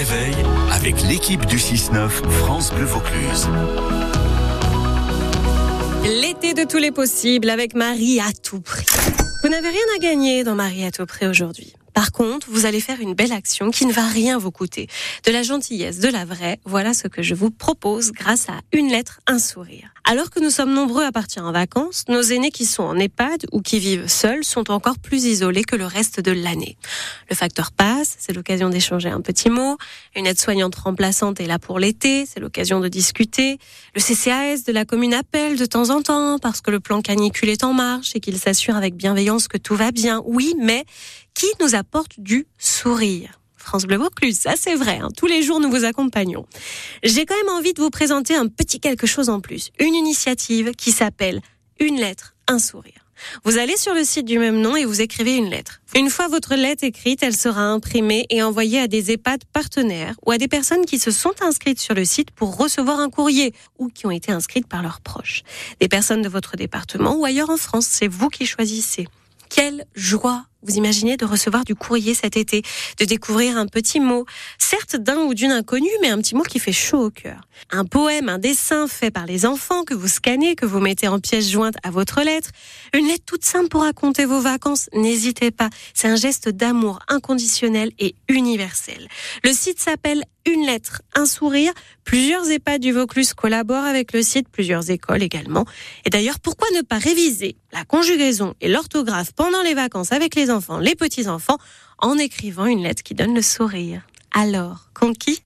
réveil avec l'équipe du 6-9 France Bleu Vaucluse. L'été de tous les possibles avec Marie à tout prix. Vous n'avez rien à gagner dans Marie à tout prix aujourd'hui. Par contre, vous allez faire une belle action qui ne va rien vous coûter. De la gentillesse, de la vraie, voilà ce que je vous propose grâce à une lettre, un sourire. Alors que nous sommes nombreux à partir en vacances, nos aînés qui sont en EHPAD ou qui vivent seuls sont encore plus isolés que le reste de l'année. Le facteur passe, c'est l'occasion d'échanger un petit mot. Une aide-soignante remplaçante est là pour l'été, c'est l'occasion de discuter. Le CCAS de la commune appelle de temps en temps parce que le plan canicule est en marche et qu'il s'assure avec bienveillance que tout va bien. Oui, mais qui nous apporte du sourire. France Bleu Vaucluse, ça c'est vrai, hein. tous les jours nous vous accompagnons. J'ai quand même envie de vous présenter un petit quelque chose en plus, une initiative qui s'appelle Une lettre, un sourire. Vous allez sur le site du même nom et vous écrivez une lettre. Une fois votre lettre écrite, elle sera imprimée et envoyée à des EHPAD partenaires ou à des personnes qui se sont inscrites sur le site pour recevoir un courrier ou qui ont été inscrites par leurs proches. Des personnes de votre département ou ailleurs en France, c'est vous qui choisissez. Quelle joie vous imaginez de recevoir du courrier cet été, de découvrir un petit mot, certes d'un ou d'une inconnue, mais un petit mot qui fait chaud au cœur. Un poème, un dessin fait par les enfants que vous scannez, que vous mettez en pièce jointe à votre lettre. Une lettre toute simple pour raconter vos vacances. N'hésitez pas. C'est un geste d'amour inconditionnel et universel. Le site s'appelle Une lettre, un sourire. Plusieurs EHPAD du Vaucluse collaborent avec le site, plusieurs écoles également. Et d'ailleurs, pourquoi ne pas réviser la conjugaison et l'orthographe pendant les vacances avec les enfants, les petits-enfants, en écrivant une lettre qui donne le sourire. Alors, conquis?